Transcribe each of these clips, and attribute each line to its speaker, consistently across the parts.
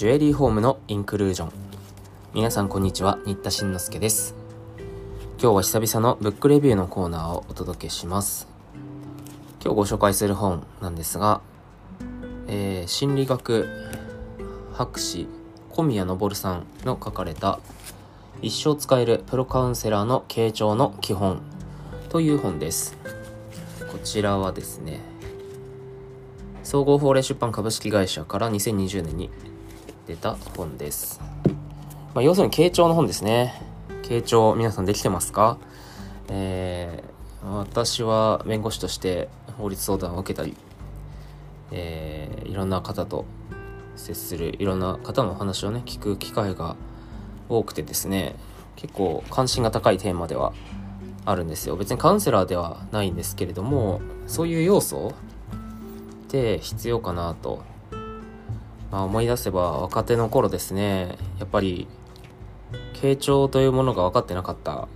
Speaker 1: ジュエリーホームのインクルージョン。皆さんこんにちは新田慎之介です。今日は久々のブックレビューのコーナーをお届けします。今日ご紹介する本なんですが、えー、心理学博士小宮昇さんの書かれた一生使えるプロカウンセラーの傾聴の基本という本です。こちらはですね総合法令出版株式会社から2020年に出た本です。まあ、要するに傾聴の本ですね。傾聴、皆さんできてますか？えー、私は弁護士として法律相談を受けたり、えー、いろんな方と接する、いろんな方のお話をね、聞く機会が多くてですね、結構関心が高いテーマではあるんですよ。別にカウンセラーではないんですけれども、そういう要素って必要かなとまあ、思い出せば若手の頃ですね。やっぱり傾聴というものが分かってなかった。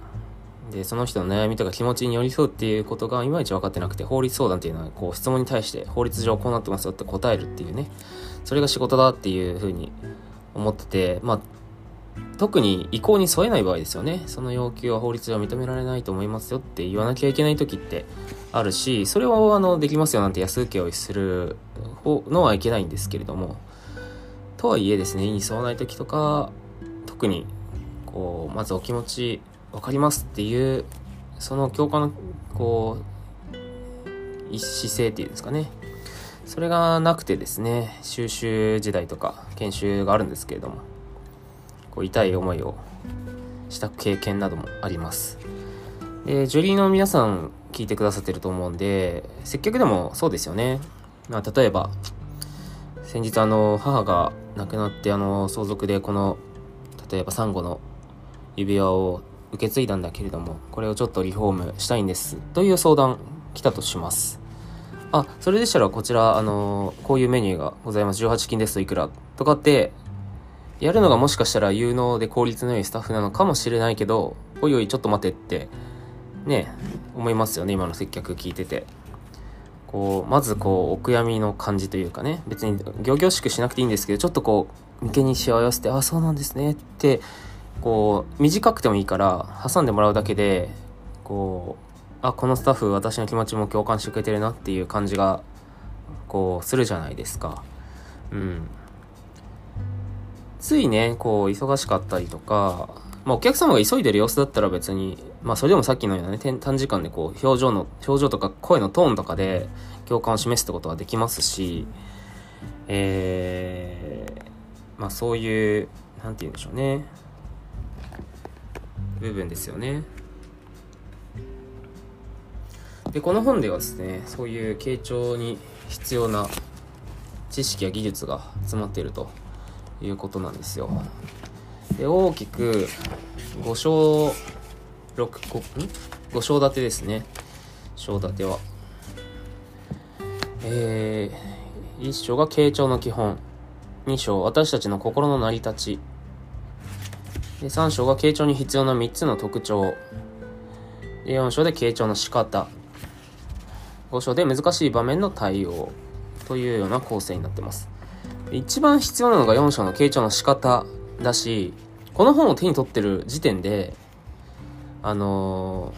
Speaker 1: でその人の悩みとか気持ちに寄り添うっていうことがいまいち分かってなくて法律相談っていうのはこう質問に対して法律上こうなってますよって答えるっていうね。それが仕事だっていうふうに思っててまあ特に意向に添えない場合ですよね。その要求は法律上認められないと思いますよって言わなきゃいけない時ってあるしそれをあのできますよなんて安請け負いするのはいけないんですけれども。とはいえですね、意に沿わない時とか、特に、こう、まずお気持ち分かりますっていう、その共感の、こう、姿勢っていうんですかね。それがなくてですね、収集時代とか研修があるんですけれども、こう痛い思いをした経験などもあります。で、ジュリーの皆さん聞いてくださってると思うんで、接客でもそうですよね。まあ、例えば、先日あの、母が亡くなってあの、相続でこの、例えばサンゴの指輪を受け継いだんだけれども、これをちょっとリフォームしたいんです。という相談来たとします。あ、それでしたらこちら、あの、こういうメニューがございます。18金ですといくらとかって、やるのがもしかしたら有能で効率の良いスタッフなのかもしれないけど、おいおいちょっと待てって、ね、思いますよね、今の接客聞いてて。こうまずこうお悔やみの感じというかね。別に仰々しくしなくていいんですけどちょっとこう眉間にしわ寄せてあそうなんですね。ってこう短くてもいいから挟んでもらうだけでこうあこのスタッフ私の気持ちも共感してくれてるなっていう感じがこうするじゃないですか。うん。ついねこう忙しかったりとかまあ、お客様が急いでる様子だったら別に、まあ、それでもさっきのようなね、短時間でこう、表情の、表情とか声のトーンとかで共感を示すってことができますし、えー、まあ、そういう、なんて言うんでしょうね、部分ですよね。で、この本ではですね、そういう傾聴に必要な知識や技術が詰まっているということなんですよ。で大きく5章6 5, 5章立てですね。章立ては。えー、1章が傾聴の基本。2章私たちの心の成り立ち。で3章が傾聴に必要な3つの特徴。で4章で傾聴の仕方。5章で難しい場面の対応。というような構成になってます。一番必要なのが4章の傾聴の仕方。だしこの本を手に取ってる時点で、あのー、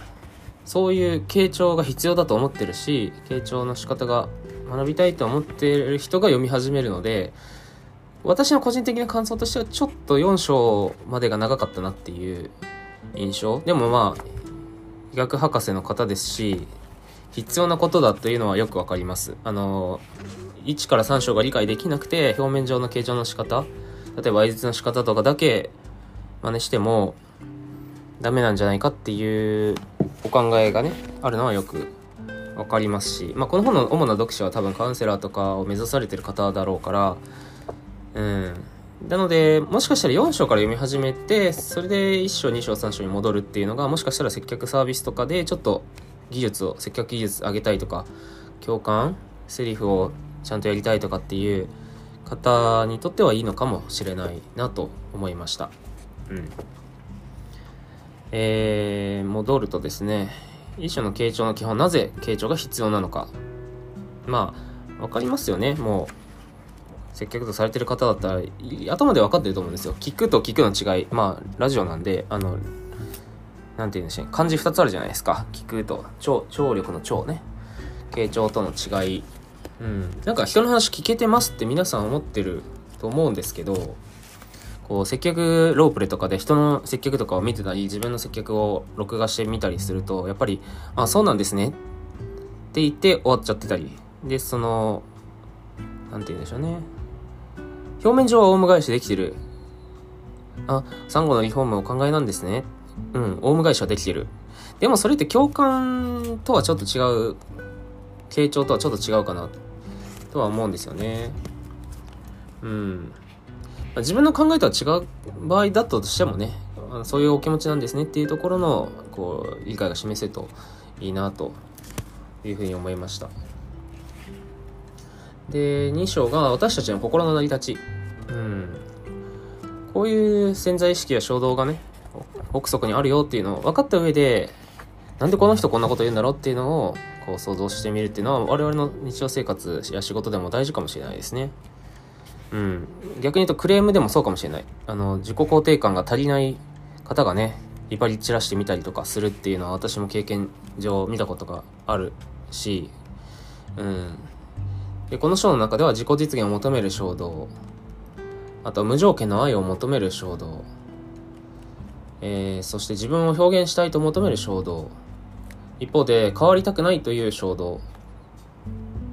Speaker 1: そういう傾聴が必要だと思ってるし、傾聴の仕方が学びたいと思ってる人が読み始めるので、私の個人的な感想としてはちょっと4章までが長かったなっていう印象。でもまあ、医学博士の方ですし、必要なことだというのはよくわかります。あの、1から3章が理解できなくて、表面上の形状の仕方、例えば、合図の仕方とかだけ真似してもダメなんじゃないかっていうお考えがねあるのはよく分かりますし、まあ、この本の主な読者は多分カウンセラーとかを目指されてる方だろうからうん。なのでもしかしたら4章から読み始めてそれで1章2章3章に戻るっていうのがもしかしたら接客サービスとかでちょっと技術を接客技術上げたいとか共感セリフをちゃんとやりたいとかっていう方にとってはいいのかもしれないなと思いました。うんえー、戻るとですね一種の傾聴の基本なぜ傾聴が必要なのかまあ分かりますよねもう接客とされてる方だったら、頭で分かってると思うんですよ。聞くと聞くの違い。まあ、ラジオなんで、あの、なんて言うんでしょう漢字2つあるじゃないですか。聞くと、聴、聴力の聴ね。傾聴との違い。うん。なんか人の話聞けてますって皆さん思ってると思うんですけど、こう、接客ロープレとかで人の接客とかを見てたり、自分の接客を録画してみたりすると、やっぱり、あ、そうなんですねって言って終わっちゃってたり。で、その、なんて言うんでしょうね。表面上はオウム返しできてる。あ、サンゴのリフォームお考えなんですね。うん、オウム返しはできてる。でもそれって共感とはちょっと違う、傾聴とはちょっと違うかな、とは思うんですよね。うん。自分の考えとは違う場合だったとしてもね、そういうお気持ちなんですねっていうところの、こう、理解が示せるといいなというふうに思いました。で、2章が私たちの心の成り立ち。うん。こういう潜在意識や衝動がね、奥底にあるよっていうのを分かった上で、なんでこの人こんなこと言うんだろうっていうのをこう想像してみるっていうのは我々の日常生活や仕事でも大事かもしれないですね。うん。逆に言うとクレームでもそうかもしれない。あの、自己肯定感が足りない方がね、威張り散らしてみたりとかするっていうのは私も経験上見たことがあるし、うん。で、この章の中では自己実現を求める衝動、あと無条件の愛を求める衝動、えー、そして自分を表現したいと求める衝動、一方で変わりたくないという衝動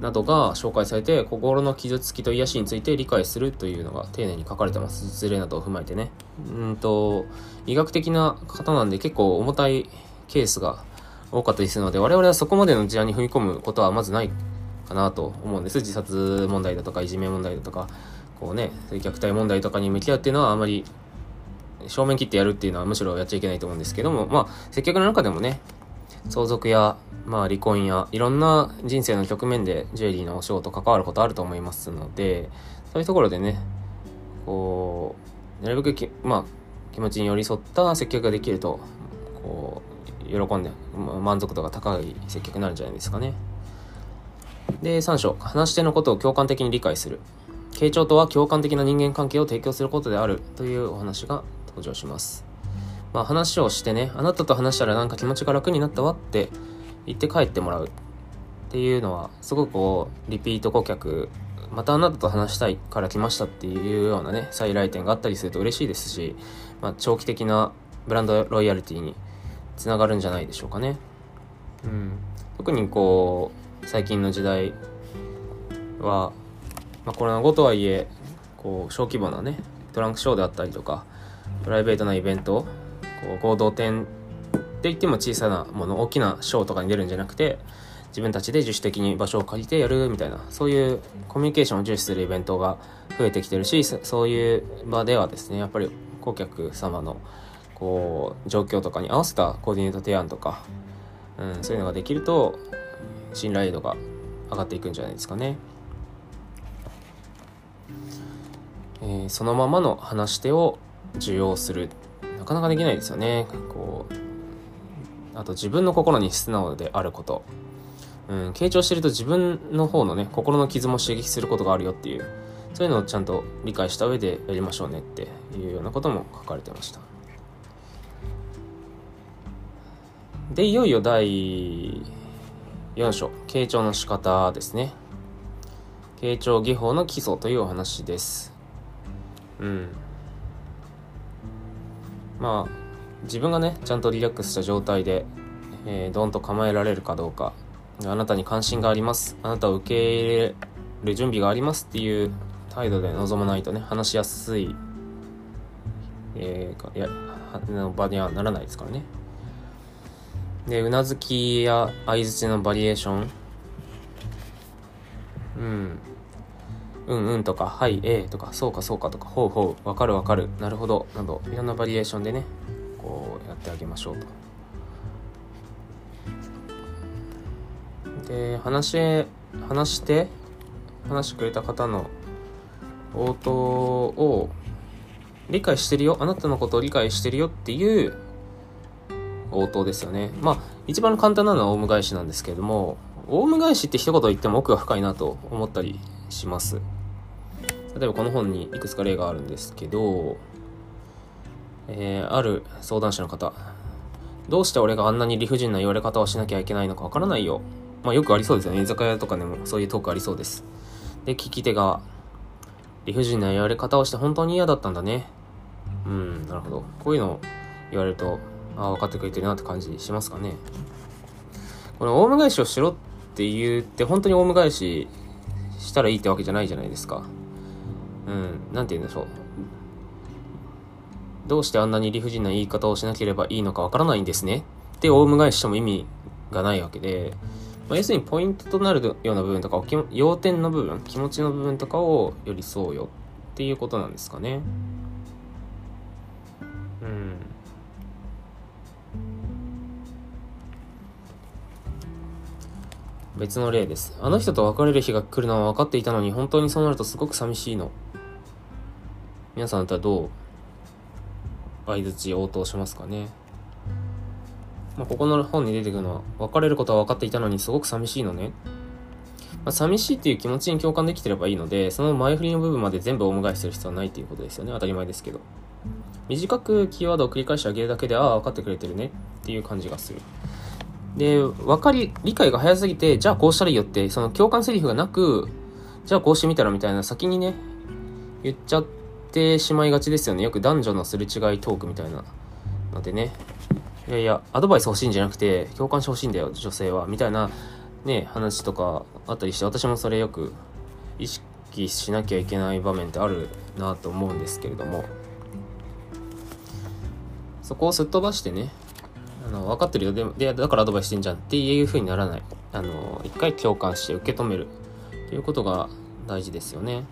Speaker 1: などが紹介されて心の傷つきと癒しについて理解するというのが丁寧に書かれてます。実例などを踏まえてね。うんと、医学的な方なんで結構重たいケースが多かったりするので我々はそこまでの事案に踏み込むことはまずないかなと思うんです。自殺問題だとかいじめ問題だとか、こうね、虐待問題とかに向き合うっていうのはあまり正面切ってやるっていうのはむしろやっちゃいけないと思うんですけども、まあ、接客の中でもね、相続や、まあ、離婚や、いろんな人生の局面でジュエリーのお仕事関わることあると思いますので、そういうところでね、こう、なるべく、まあ、気持ちに寄り添った接客ができると、こう、喜んで、満足度が高い接客になるんじゃないですかね。で、3章、話し手のことを共感的に理解する。傾聴とは共感的な人間関係を提供することであるというお話が登場します。まあ話をしてね、あなたと話したらなんか気持ちが楽になったわって言って帰ってもらうっていうのは、すごくこう、リピート顧客、またあなたと話したいから来ましたっていうようなね、再来店があったりすると嬉しいですし、まあ長期的なブランドロイヤリティにつながるんじゃないでしょうかね。うん。特にこう、最近の時代は、まあコロナ後とはいえ、こう、小規模なね、トランクショーであったりとか、プライベートなイベントこう合同店って言っても小さなもの大きなショーとかに出るんじゃなくて自分たちで自主的に場所を借りてやるみたいなそういうコミュニケーションを重視するイベントが増えてきてるしそういう場ではですねやっぱり顧客様のこう状況とかに合わせたコーディネート提案とか、うん、そういうのができると信頼度が上がっていくんじゃないですかね。えー、そのままの話し手を受容するなかなかできないですよね。こうあと自分の心に素直であること。うん傾聴してると自分の方のね心の傷も刺激することがあるよっていうそういうのをちゃんと理解した上でやりましょうねっていうようなことも書かれてました。でいよいよ第4章傾聴の仕方ですね。傾聴技法の基礎というお話です。うん。まあ自分がねちゃんとリラックスした状態で、えー、ドンと構えられるかどうかあなたに関心があります。あなたを受け入れる準備がありますっていう態度で臨まないとね話しやすい、えー、やの場にはならないですからね。でうなずきや相づちのバリエーション。うん。うんうんとか、はい、ええとか、そうかそうかとか、ほうほう、わかるわかる、なるほど、など、いろんなバリエーションでね、こうやってあげましょうと。で、話、話して、話してくれた方の応答を理解してるよ、あなたのことを理解してるよっていう応答ですよね。まあ、一番簡単なのはオウム返しなんですけれども、オウム返しって一言言っても奥が深いなと思ったりします。例えばこの本にいくつか例があるんですけど、えー、ある相談者の方、どうして俺があんなに理不尽な言われ方をしなきゃいけないのかわからないよ。まあよくありそうですよね。居酒屋とかでもそういうトークありそうです。で、聞き手が、理不尽な言われ方をして本当に嫌だったんだね。うん、なるほど。こういうのを言われると、ああ、分かってくれてるなって感じしますかね。このオウム返しをしろって言って本当にオウム返ししたらいいってわけじゃないじゃないですか。うん、なんて言うんでしょう。どうしてあんなに理不尽な言い方をしなければいいのかわからないんですね。で、オウム返ししても意味がないわけで、まあ、要するにポイントとなるような部分とか、要点の部分、気持ちの部分とかを寄り添うよっていうことなんですかね。うん。別の例です。あの人と別れる日が来るのは分かっていたのに、本当にそうなるとすごく寂しいの。皆さんだったらどう相づち応答しますかね。まあ、ここの本に出てくるのは、別れることは分かっていたのにすごく寂しいのね。まあ、寂しいっていう気持ちに共感できてればいいので、その前振りの部分まで全部お迎えする必要はないっていうことですよね。当たり前ですけど。短くキーワードを繰り返してあげるだけで、ああ、分かってくれてるねっていう感じがする。で、分かり、理解が早すぎて、じゃあこうしたらいいよって、その共感セリフがなく、じゃあこうしてみたらみたいな先にね、言っちゃっててしまいがちですよね。よく男女のすれ違いトークみたいなのでね。いやいや、アドバイス欲しいんじゃなくて、共感してほしいんだよ、女性は。みたいな、ね、話とかあったりして、私もそれよく意識しなきゃいけない場面ってあるなと思うんですけれども、そこをすっ飛ばしてね、あの、分かってるよ。で、でだからアドバイスしてんじゃんっていう風にならない。あの、一回共感して受け止めるということが大事ですよね。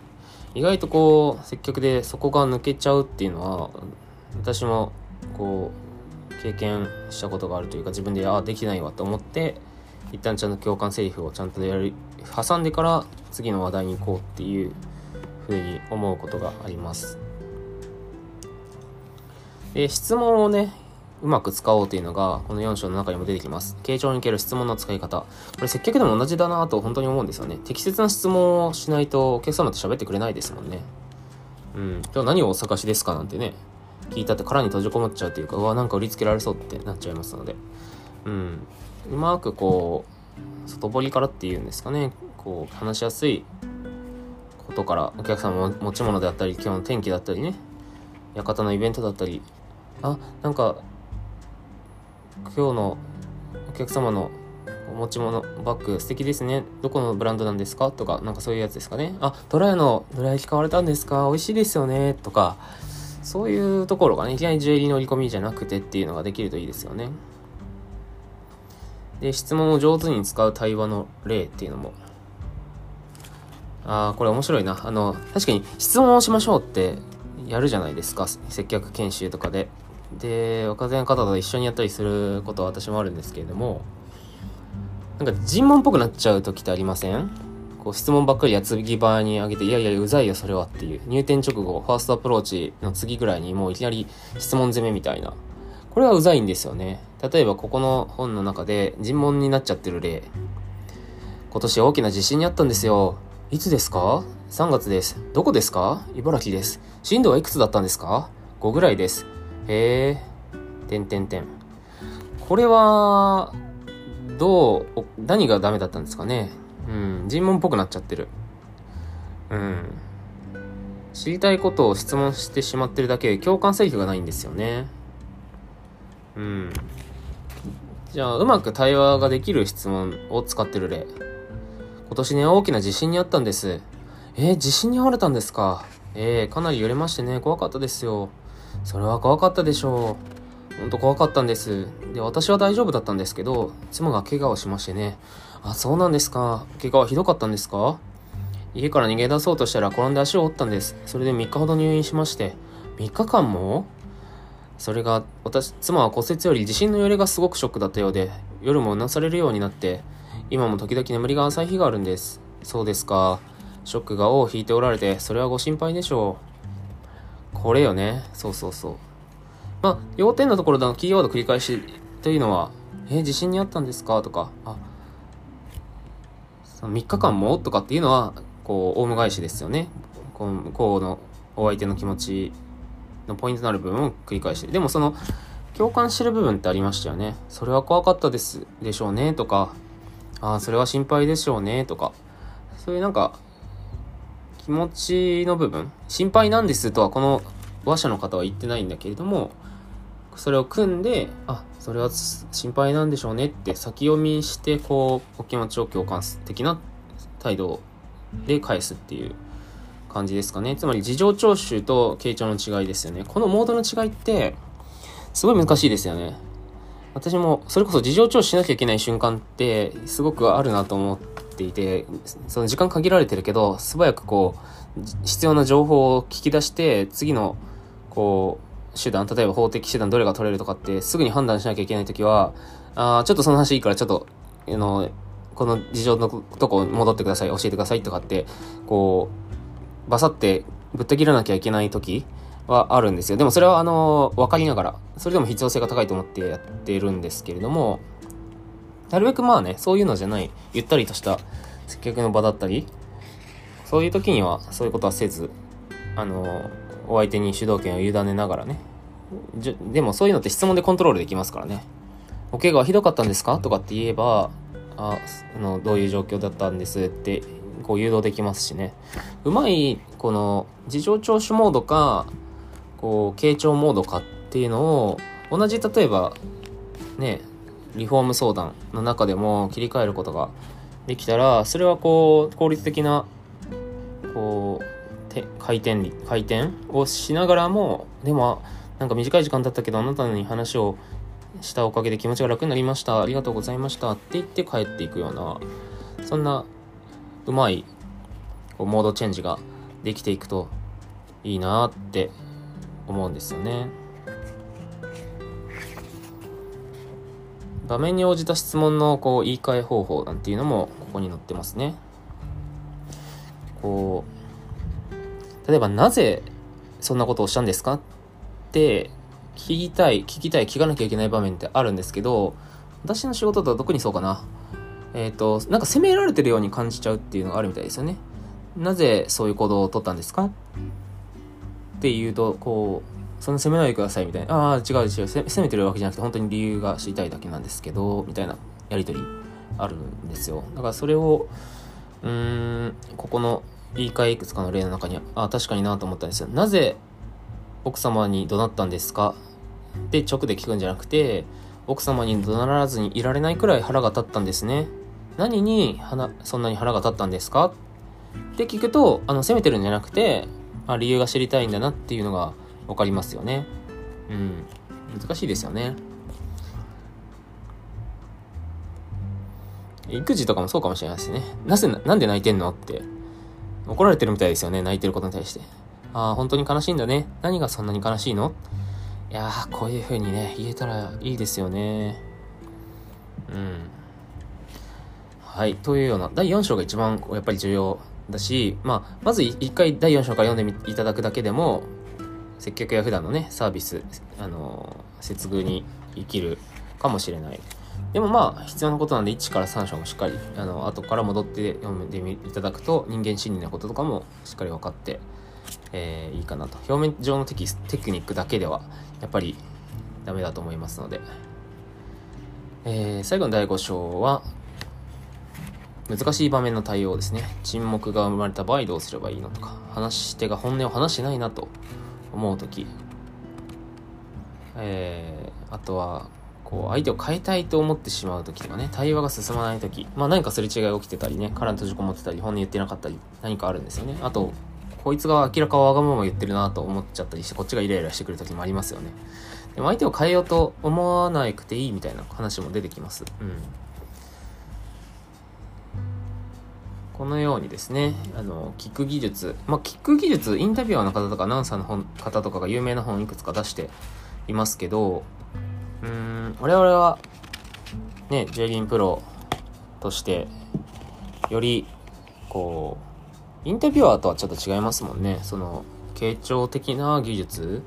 Speaker 1: 意外とこう、接客でそこが抜けちゃうっていうのは、私もこう、経験したことがあるというか、自分で、ああ、できないわと思って、一旦ちゃんと共感セリフをちゃんとやる、挟んでから次の話題に行こうっていうふうに思うことがあります。で、質問をね、うまく使おうというのが、この4章の中にも出てきます。傾聴における質問の使い方。これ接客でも同じだなと本当に思うんですよね。適切な質問をしないとお客様と喋ってくれないですもんね。うん。今日何をお探しですかなんてね、聞いたって殻に閉じこもっちゃうというか、うわ、なんか売りつけられそうってなっちゃいますので。うん。うまくこう、外堀からっていうんですかね、こう、話しやすいことから、お客様の持ち物であったり、今日の天気だったりね、館のイベントだったり、あ、なんか今日のお客様のお持ち物バッグ素敵ですね。どこのブランドなんですか？とか、なんかそういうやつですかね。あ、ドラヤのドラ焼き買われたんですか？美味しいですよね。とか、そういうところがね、いきなりジュエリー乗り込みじゃなくてっていうのができるといいですよね。で、質問を上手に使う対話の例っていうのも。ああ、これ面白いな。あの、確かに質問をしましょうってやるじゃないですか。接客研修とかで。で、若手の方と一緒にやったりすることは私もあるんですけれども、なんか尋問っぽくなっちゃう時ってありません？こう質問ばっかり矢継ぎ早にあげて、いやいや、うざいよ、それはっていう。入店直後、ファーストアプローチの次ぐらいにもういきなり質問攻めみたいな。これはうざいんですよね。例えば、ここの本の中で尋問になっちゃってる例。今年大きな地震にあったんですよ。いつですか ?3 月です。どこですか？茨城です。震度はいくつだったんですか ?5 ぐらいです。へえ、てんてんてん。これは、どう、何がダメだったんですかね。うん、尋問っぽくなっちゃってる。うん。知りたいことを質問してしまってるだけ共感セリフがないんですよね。うん。じゃあ、うまく対話ができる質問を使ってる例。今年ね、大きな地震にあったんです。えー、地震に遭われたんですか。えー、かなり揺れましてね、怖かったですよ。それは怖かったでしょう。ほんと怖かったんです。で、私は大丈夫だったんですけど、妻が怪我をしましてね。あ、そうなんですか。怪我はひどかったんですか？家から逃げ出そうとしたら転んで足を折ったんです。それで3日ほど入院しまして。3日間も？それが、私、妻は骨折より地震の揺れがすごくショックだったようで、夜もうなされるようになって、今も時々眠りが浅い日があるんです。そうですか。ショックが尾を引いておられて、それはご心配でしょう。これよね。そうそうそう。まあ、要点のところでのキーワード繰り返しというのは、え地震にあったんですか？とか、あ、その3日間も？とかっていうのは、こう、オウム返しですよね。ここの向こうのお相手の気持ちのポイントになる部分を繰り返してでもその共感してる部分ってありましたよねそれは怖かったですでしょうねとかああそれは心配でしょうねとかそういうなんか気持ちの部分？心配なんですとはこの話者の方は言ってないんだけれどもそれを組んであそれは心配なんでしょうねって先読みしてこうお気持ちを共感す的な態度で返すっていう感じですかね。つまり事情聴取と傾聴の違いですよね。このモードの違いってすごい難しいですよね。私もそれこそ事情聴取しなきゃいけない瞬間ってすごくあるなと思っていてその時間限られてるけど素早くこう必要な情報を聞き出して次のこう手段、例えば法的手段どれが取れるとかってすぐに判断しなきゃいけないときは、あちょっとその話いいからちょっと、あの、この事情のとこ戻ってください、教えてくださいとかって、こう、バサってぶった切らなきゃいけないときはあるんですよ。でもそれはあの、分かりながら、それでも必要性が高いと思ってやってるんですけれども、なるべくまあね、そういうのじゃない、ゆったりとした接客の場だったり、そういう時にはそういうことはせず、あの、お相手に主導権を委ねながらね。でもそういうのって質問でコントロールできますからね。お怪我はひどかったんですか？とかって言えば、あの、どういう状況だったんですってこう誘導できますしね。うまい、この、事情聴取モードか、こう、傾聴モードかっていうのを、同じ、例えば、ね、リフォーム相談の中でも切り替えることができたら、それはこう、効率的な、こうて、回転回転をしながらもでもなんか短い時間だったけどあなたに話をしたおかげで気持ちが楽になりました。ありがとうございましたって言って帰っていくようなそんなうまいこうモードチェンジができていくといいなって思うんですよね。場面に応じた質問のこう言い換え方法なんていうのもここに載ってますねこう例えばなぜそんなことをしたんですかって聞きたい、聞きたい、聞かなきゃいけない場面ってあるんですけど、私の仕事だと特にそうかな。えっ、ー、と、なんか責められてるように感じちゃうっていうのがあるみたいですよね。なぜそういう行動を取ったんですかって言うと、こう、そんな責めないでくださいみたいな。ああ、違う違う。責めてるわけじゃなくて、本当に理由が知りたいだけなんですけど、みたいなやりとりあるんですよ。だからそれを、うーん、ここの言い換えいくつかの例の中にあ確かになと思ったんですよなぜ奥様に怒鳴ったんですか？って直で聞くんじゃなくて奥様に怒鳴らずにいられないくらい腹が立ったんですね何にそんなに腹が立ったんですか？って聞くとあの責めてるんじゃなくてあ理由が知りたいんだなっていうのが分かりますよねうん難しいですよね育児とかもそうかもしれないですねなぜなんで泣いてんのって怒られてるみたいですよね、泣いてることに対して。ああ、本当に悲しいんだね。何がそんなに悲しいの？いやー、こういう風にね、言えたらいいですよね。うん。はい。というような、第4章が一番やっぱり重要だし、まあ、まず一回第4章から読んでいただくだけでも、接客や普段のね、サービス、あのー、接遇に生きるかもしれない。でもまあ必要なことなんで1から3章もしっかりあの後から戻って読んでいただくと人間心理のこととかもしっかり分かって、えー、いいかなと。表面上のテキテクニックだけではやっぱりダメだと思いますので、えー、最後の第5章は難しい場面の対応ですね。沈黙が生まれた場合どうすればいいのとか話し手が本音を話してないなと思う時。えー、あとはこう相手を変えたいと思ってしまう時とかね。対話が進まない時。まあ何かすれ違い起きてたりね。殻に閉じこもってたり本音言ってなかったり何かあるんですよね。あとこいつが明らかわがまま言ってるなと思っちゃったりしてこっちがイライラしてくる時もありますよね。でも相手を変えようと思わなくていいみたいな話も出てきます。うん。このようにですね、あの、聞く技術、まあ、聞く技術、インタビュアーの方とか、アナウンサーの本方とかが有名な本をいくつか出していますけど、うん、我々は、ね、J リンプロとして、より、こう、インタビュアーとはちょっと違いますもんね。その、傾聴的な技術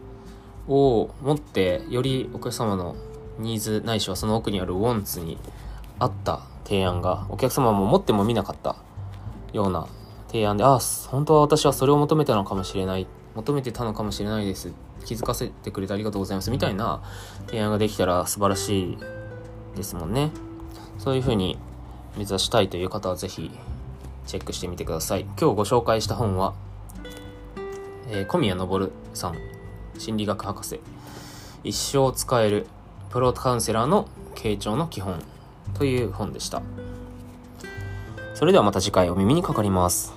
Speaker 1: を持って、よりお客様のニーズないしはその奥にあるウォンツに合った提案が、お客様も持っても見なかったような提案で、ああ、本当は私はそれを求めたのかもしれない。求めてたのかもしれないです。気づかせてくれてありがとうございます。みたいな提案ができたら素晴らしいですもんね。そういうふうに目指したいという方はぜひチェックしてみてください。今日ご紹介した本は、えー、小宮昇さん、心理学博士、一生使えるプロカウンセラーの傾聴の基本という本でした。それではまた次回お耳にかかります。